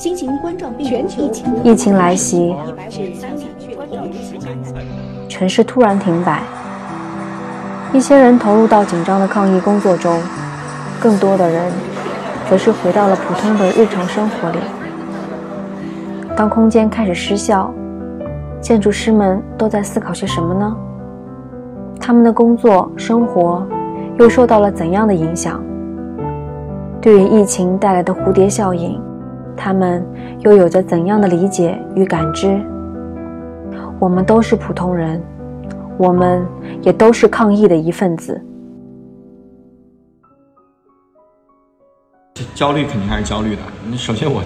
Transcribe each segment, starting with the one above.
新型冠状病毒疫情疫情来袭，城市突然停摆，一些人投入到紧张的抗疫工作中，更多的人则是回到了普通的日常生活里。当空间开始失效，建筑师们都在思考些什么呢？他们的工作生活又受到了怎样的影响？对于疫情带来的蝴蝶效应。他们又有着怎样的理解与感知？我们都是普通人，我们也都是抗疫的一份子。焦虑肯定还是焦虑的。首先，我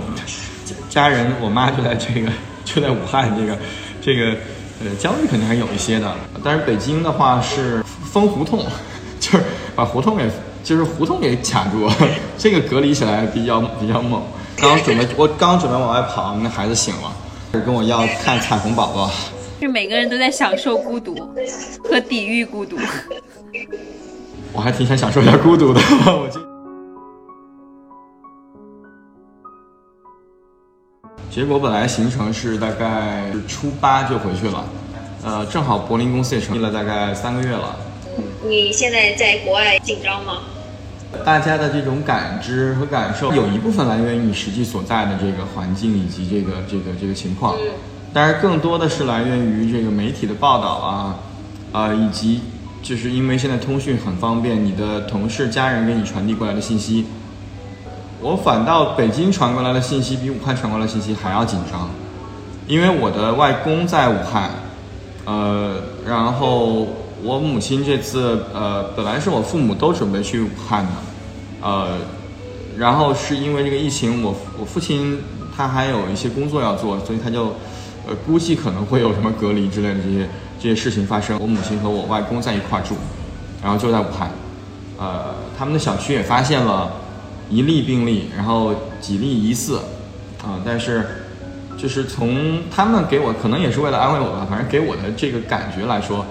家人，我妈就在这个，就在武汉，这个，这个，呃，焦虑肯定还有一些的。但是北京的话是封胡同，就是把胡同给，就是胡同给卡住，这个隔离起来比较比较猛。刚准备，我刚准备往外跑，那孩子醒了，跟我要看彩虹宝宝。是每个人都在享受孤独和抵御孤独。我还挺想享受一下孤独的。我就结果本来行程是大概初八就回去了，呃，正好柏林公司也成立了大概三个月了。你现在在国外紧张吗？大家的这种感知和感受，有一部分来源于你实际所在的这个环境以及这个这个这个情况，但是更多的是来源于这个媒体的报道啊，啊，以及就是因为现在通讯很方便，你的同事、家人给你传递过来的信息，我反倒北京传过来的信息比武汉传过来的信息还要紧张，因为我的外公在武汉，呃，然后。我母亲这次，呃，本来是我父母都准备去武汉的，呃，然后是因为这个疫情，我我父亲他还有一些工作要做，所以他就，呃，估计可能会有什么隔离之类的这些这些事情发生。我母亲和我外公在一块住，然后就在武汉，呃，他们的小区也发现了一例病例，然后几例疑似，啊，但是就是从他们给我，可能也是为了安慰我吧，反正给我的这个感觉来说。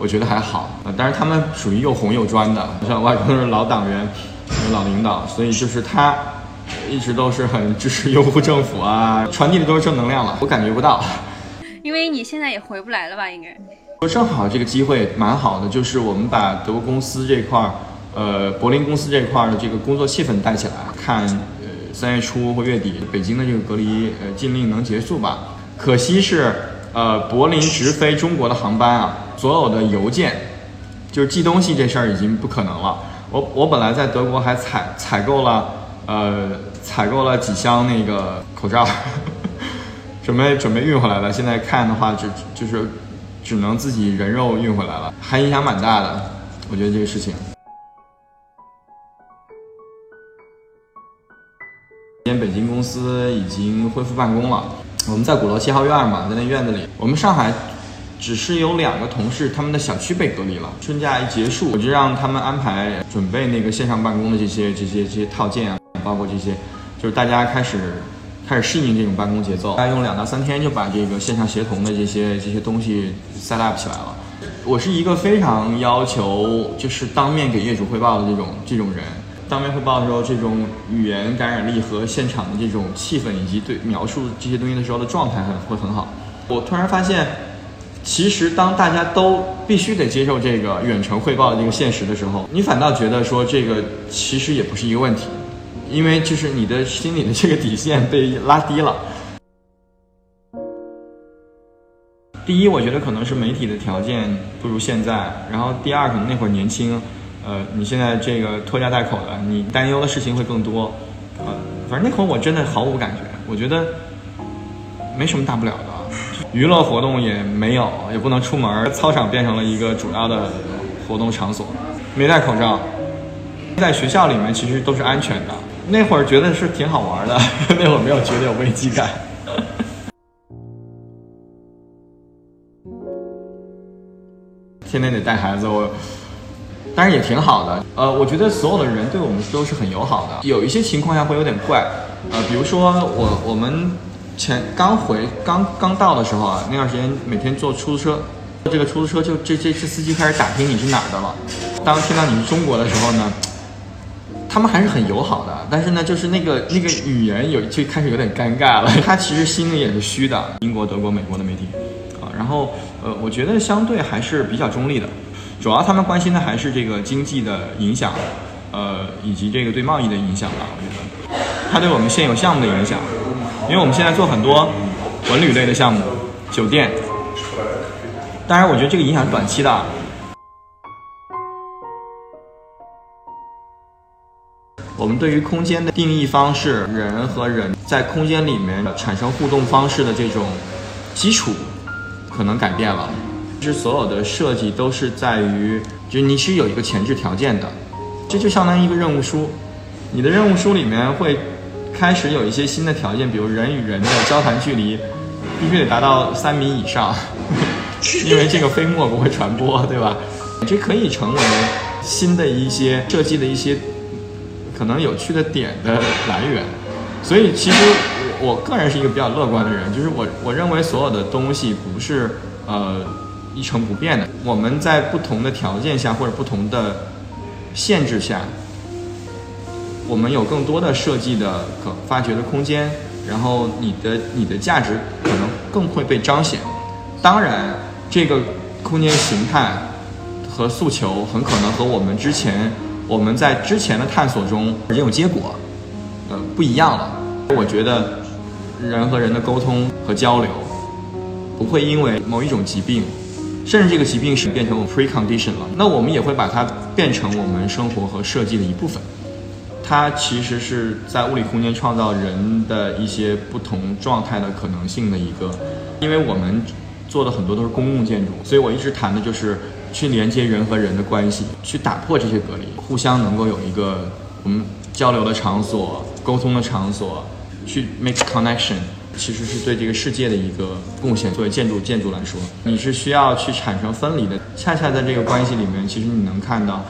我觉得还好啊，但是他们属于又红又专的，像外公是老党员、老领导，所以就是他一直都是很支持优护政府啊，传递的都是正能量了。我感觉不到，因为你现在也回不来了吧？应该。我正好这个机会蛮好的，就是我们把德国公司这块儿，呃，柏林公司这块儿的这个工作气氛带起来，看呃三月初或月底北京的这个隔离呃禁令能结束吧。可惜是呃柏林直飞中国的航班啊。所有的邮件，就是寄东西这事儿已经不可能了。我我本来在德国还采采购了，呃，采购了几箱那个口罩，准备准备运回来了。现在看的话，就就是只能自己人肉运回来了，还影响蛮大的。我觉得这个事情。今天北京公司已经恢复办公了，我们在鼓楼七号院嘛，在那院子里。我们上海。只是有两个同事，他们的小区被隔离了。春假一结束，我就让他们安排准备那个线上办公的这些、这些、这些套件啊，包括这些，就是大家开始开始适应这种办公节奏。大概用两到三天就把这个线上协同的这些这些东西 set up 起来了。我是一个非常要求就是当面给业主汇报的这种这种人。当面汇报的时候，这种语言感染力和现场的这种气氛，以及对描述这些东西的时候的状态很会很好。我突然发现。其实，当大家都必须得接受这个远程汇报的这个现实的时候，你反倒觉得说这个其实也不是一个问题，因为就是你的心里的这个底线被拉低了。第一，我觉得可能是媒体的条件不如现在，然后第二，可能那会儿年轻，呃，你现在这个拖家带口的，你担忧的事情会更多，呃，反正那会儿我真的毫无感觉，我觉得没什么大不了的。娱乐活动也没有，也不能出门，操场变成了一个主要的活动场所。没戴口罩，在学校里面其实都是安全的。那会儿觉得是挺好玩的，那会儿没有觉得有危机感。天天得带孩子，我，但是也挺好的。呃，我觉得所有的人对我们都是很友好的。有一些情况下会有点怪，呃，比如说我我们。前刚回刚刚到的时候啊，那段时间每天坐出租车，这个出租车就这这这司机开始打听你是哪儿的了。当听到你是中国的时候呢，他们还是很友好的，但是呢，就是那个那个语言有就开始有点尴尬了。他其实心里也是虚的。英国、德国、美国的媒体，啊，然后呃，我觉得相对还是比较中立的，主要他们关心的还是这个经济的影响，呃，以及这个对贸易的影响吧。我觉得，它对我们现有项目的影响，因为我们现在做很多文旅类的项目，酒店，当然我觉得这个影响是短期的。我们对于空间的定义方式，人和人在空间里面产生互动方式的这种基础，可能改变了。其实所有的设计都是在于，就是你是有一个前置条件的，这就相当于一个任务书。你的任务书里面会开始有一些新的条件，比如人与人的交谈距离必须得达到三米以上，因为这个飞沫不会传播，对吧？这可以成为新的一些设计的一些。可能有趣的点的来源，所以其实我个人是一个比较乐观的人，就是我我认为所有的东西不是呃一成不变的，我们在不同的条件下或者不同的限制下，我们有更多的设计的可发掘的空间，然后你的你的价值可能更会被彰显。当然，这个空间形态和诉求很可能和我们之前。我们在之前的探索中已经有结果，呃，不一样了。我觉得人和人的沟通和交流不会因为某一种疾病，甚至这个疾病是变成 precondition 了，那我们也会把它变成我们生活和设计的一部分。它其实是在物理空间创造人的一些不同状态的可能性的一个，因为我们做的很多都是公共建筑，所以我一直谈的就是。去连接人和人的关系，去打破这些隔离，互相能够有一个我们交流的场所、沟通的场所，去 make connection，其实是对这个世界的一个贡献。作为建筑建筑来说，你是需要去产生分离的。恰恰在这个关系里面，其实你能看到，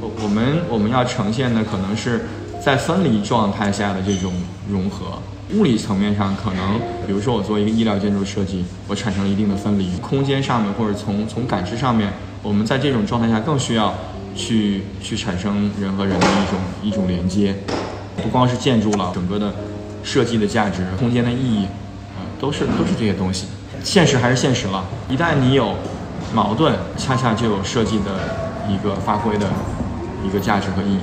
我我们我们要呈现的可能是在分离状态下的这种融合。物理层面上，可能比如说我做一个医疗建筑设计，我产生了一定的分离。空间上面或者从从感知上面。我们在这种状态下更需要去去产生人和人的一种一种连接，不光是建筑了，整个的设计的价值、空间的意义，啊，都是都是这些东西。现实还是现实了，一旦你有矛盾，恰恰就有设计的一个发挥的一个价值和意义。